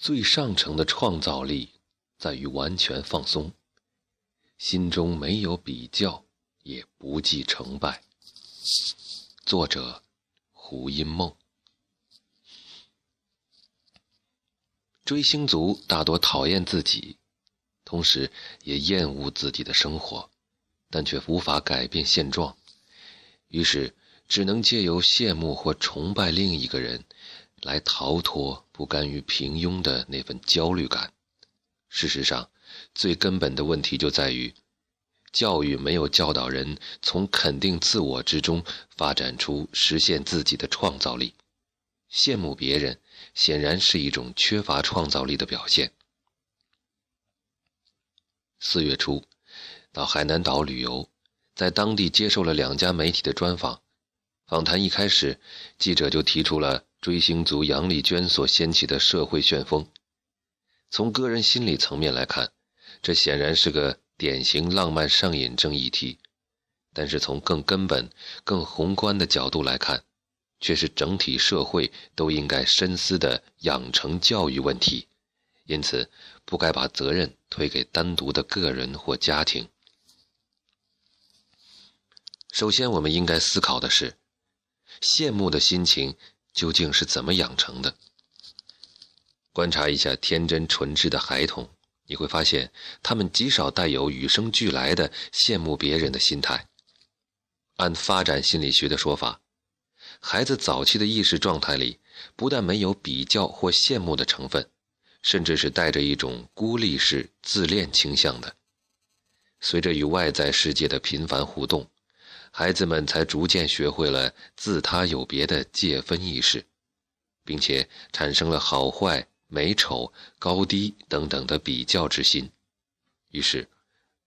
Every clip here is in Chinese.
最上乘的创造力在于完全放松，心中没有比较，也不计成败。作者：胡因梦。追星族大多讨厌自己，同时也厌恶自己的生活，但却无法改变现状，于是只能借由羡慕或崇拜另一个人。来逃脱不甘于平庸的那份焦虑感。事实上，最根本的问题就在于，教育没有教导人从肯定自我之中发展出实现自己的创造力。羡慕别人，显然是一种缺乏创造力的表现。四月初，到海南岛旅游，在当地接受了两家媒体的专访。访谈一开始，记者就提出了。追星族杨丽娟所掀起的社会旋风，从个人心理层面来看，这显然是个典型浪漫上瘾症议题；但是从更根本、更宏观的角度来看，却是整体社会都应该深思的养成教育问题。因此，不该把责任推给单独的个人或家庭。首先，我们应该思考的是，羡慕的心情。究竟是怎么养成的？观察一下天真纯质的孩童，你会发现他们极少带有与生俱来的羡慕别人的心态。按发展心理学的说法，孩子早期的意识状态里不但没有比较或羡慕的成分，甚至是带着一种孤立式自恋倾向的。随着与外在世界的频繁互动。孩子们才逐渐学会了自他有别的界分意识，并且产生了好坏、美丑、高低等等的比较之心。于是，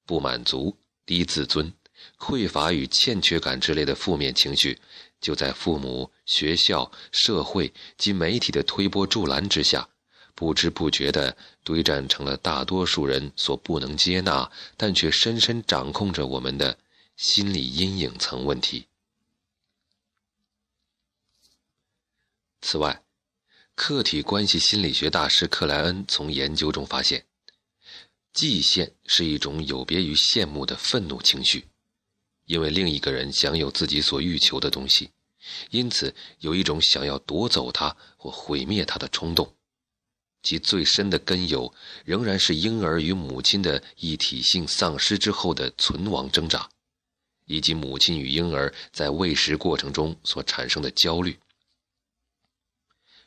不满足、低自尊、匮乏与欠缺感之类的负面情绪，就在父母、学校、社会及媒体的推波助澜之下，不知不觉地堆栈成了大多数人所不能接纳，但却深深掌控着我们的。心理阴影层问题。此外，客体关系心理学大师克莱恩从研究中发现，嫉羡是一种有别于羡慕的愤怒情绪，因为另一个人享有自己所欲求的东西，因此有一种想要夺走它或毁灭它的冲动，其最深的根由仍然是婴儿与母亲的一体性丧失之后的存亡挣扎。以及母亲与婴儿在喂食过程中所产生的焦虑。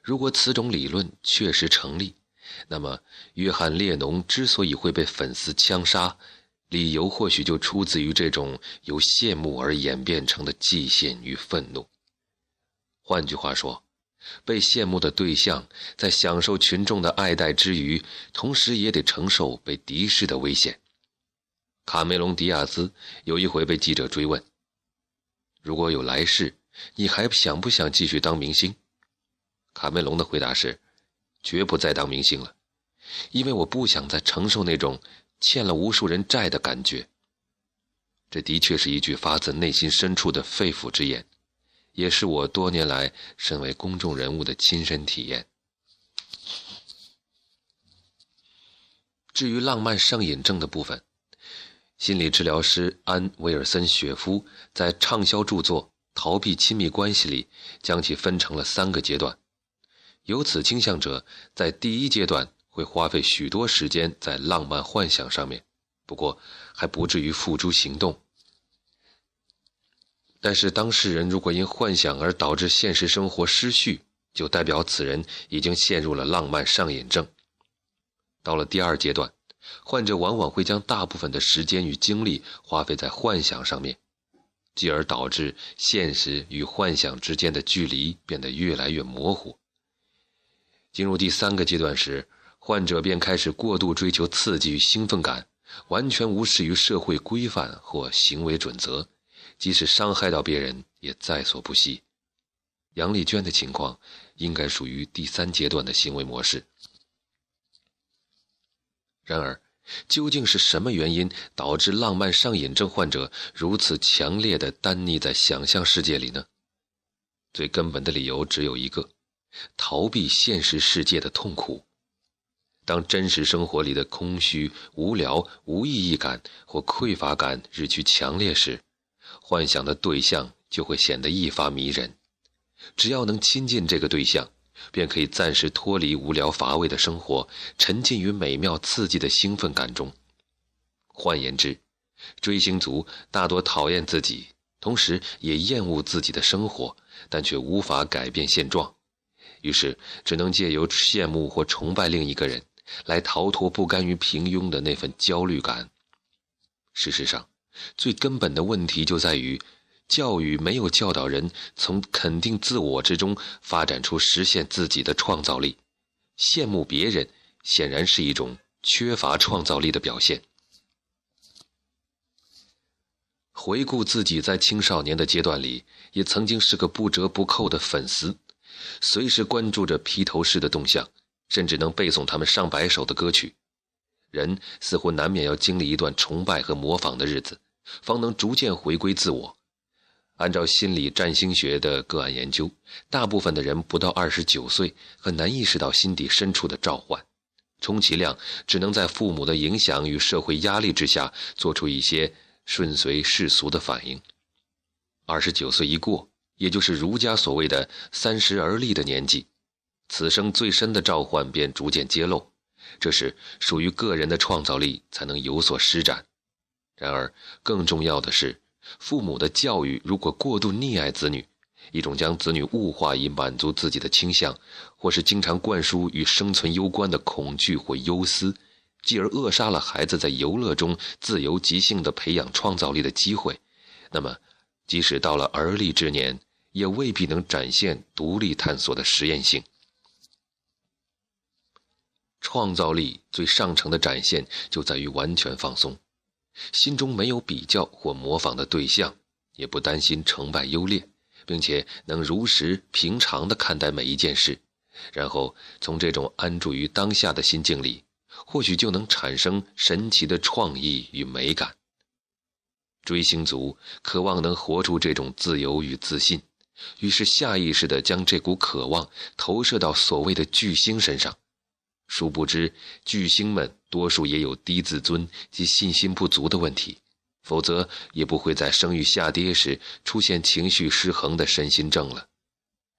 如果此种理论确实成立，那么约翰列侬之所以会被粉丝枪杀，理由或许就出自于这种由羡慕而演变成的嫉羡与愤怒。换句话说，被羡慕的对象在享受群众的爱戴之余，同时也得承受被敌视的危险。卡梅隆·迪亚兹有一回被记者追问：“如果有来世，你还想不想继续当明星？”卡梅隆的回答是：“绝不再当明星了，因为我不想再承受那种欠了无数人债的感觉。”这的确是一句发自内心深处的肺腑之言，也是我多年来身为公众人物的亲身体验。至于浪漫上瘾症的部分，心理治疗师安·威尔森·雪夫在畅销著作《逃避亲密关系》里，将其分成了三个阶段。有此倾向者在第一阶段会花费许多时间在浪漫幻想上面，不过还不至于付诸行动。但是当事人如果因幻想而导致现实生活失序，就代表此人已经陷入了浪漫上瘾症。到了第二阶段。患者往往会将大部分的时间与精力花费在幻想上面，继而导致现实与幻想之间的距离变得越来越模糊。进入第三个阶段时，患者便开始过度追求刺激与兴奋感，完全无视于社会规范或行为准则，即使伤害到别人也在所不惜。杨丽娟的情况应该属于第三阶段的行为模式。然而，究竟是什么原因导致浪漫上瘾症患者如此强烈的单溺在想象世界里呢？最根本的理由只有一个：逃避现实世界的痛苦。当真实生活里的空虚、无聊、无意义感或匮乏感日趋强烈时，幻想的对象就会显得愈发迷人。只要能亲近这个对象，便可以暂时脱离无聊乏味的生活，沉浸于美妙刺激的兴奋感中。换言之，追星族大多讨厌自己，同时也厌恶自己的生活，但却无法改变现状，于是只能借由羡慕或崇拜另一个人，来逃脱不甘于平庸的那份焦虑感。事实上，最根本的问题就在于。教育没有教导人从肯定自我之中发展出实现自己的创造力，羡慕别人显然是一种缺乏创造力的表现。回顾自己在青少年的阶段里，也曾经是个不折不扣的粉丝，随时关注着披头士的动向，甚至能背诵他们上百首的歌曲。人似乎难免要经历一段崇拜和模仿的日子，方能逐渐回归自我。按照心理占星学的个案研究，大部分的人不到二十九岁很难意识到心底深处的召唤，充其量只能在父母的影响与社会压力之下做出一些顺随世俗的反应。二十九岁一过，也就是儒家所谓的“三十而立”的年纪，此生最深的召唤便逐渐揭露，这时属于个人的创造力才能有所施展。然而，更重要的是。父母的教育如果过度溺爱子女，一种将子女物化以满足自己的倾向，或是经常灌输与生存攸关的恐惧或忧思，继而扼杀了孩子在游乐中自由即兴的培养创造力的机会，那么，即使到了而立之年，也未必能展现独立探索的实验性。创造力最上乘的展现，就在于完全放松。心中没有比较或模仿的对象，也不担心成败优劣，并且能如实平常的看待每一件事，然后从这种安住于当下的心境里，或许就能产生神奇的创意与美感。追星族渴望能活出这种自由与自信，于是下意识地将这股渴望投射到所谓的巨星身上。殊不知，巨星们多数也有低自尊及信心不足的问题，否则也不会在声誉下跌时出现情绪失衡的身心症了。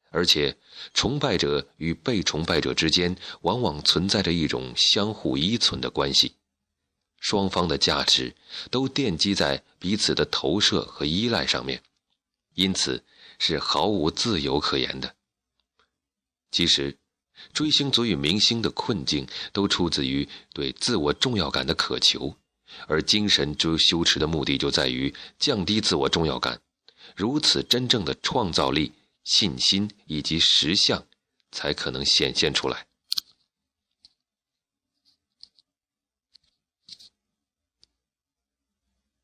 而且，崇拜者与被崇拜者之间往往存在着一种相互依存的关系，双方的价值都奠基在彼此的投射和依赖上面，因此是毫无自由可言的。其实。追星族与明星的困境，都出自于对自我重要感的渴求，而精神之修持的目的就在于降低自我重要感，如此真正的创造力、信心以及实相，才可能显现出来。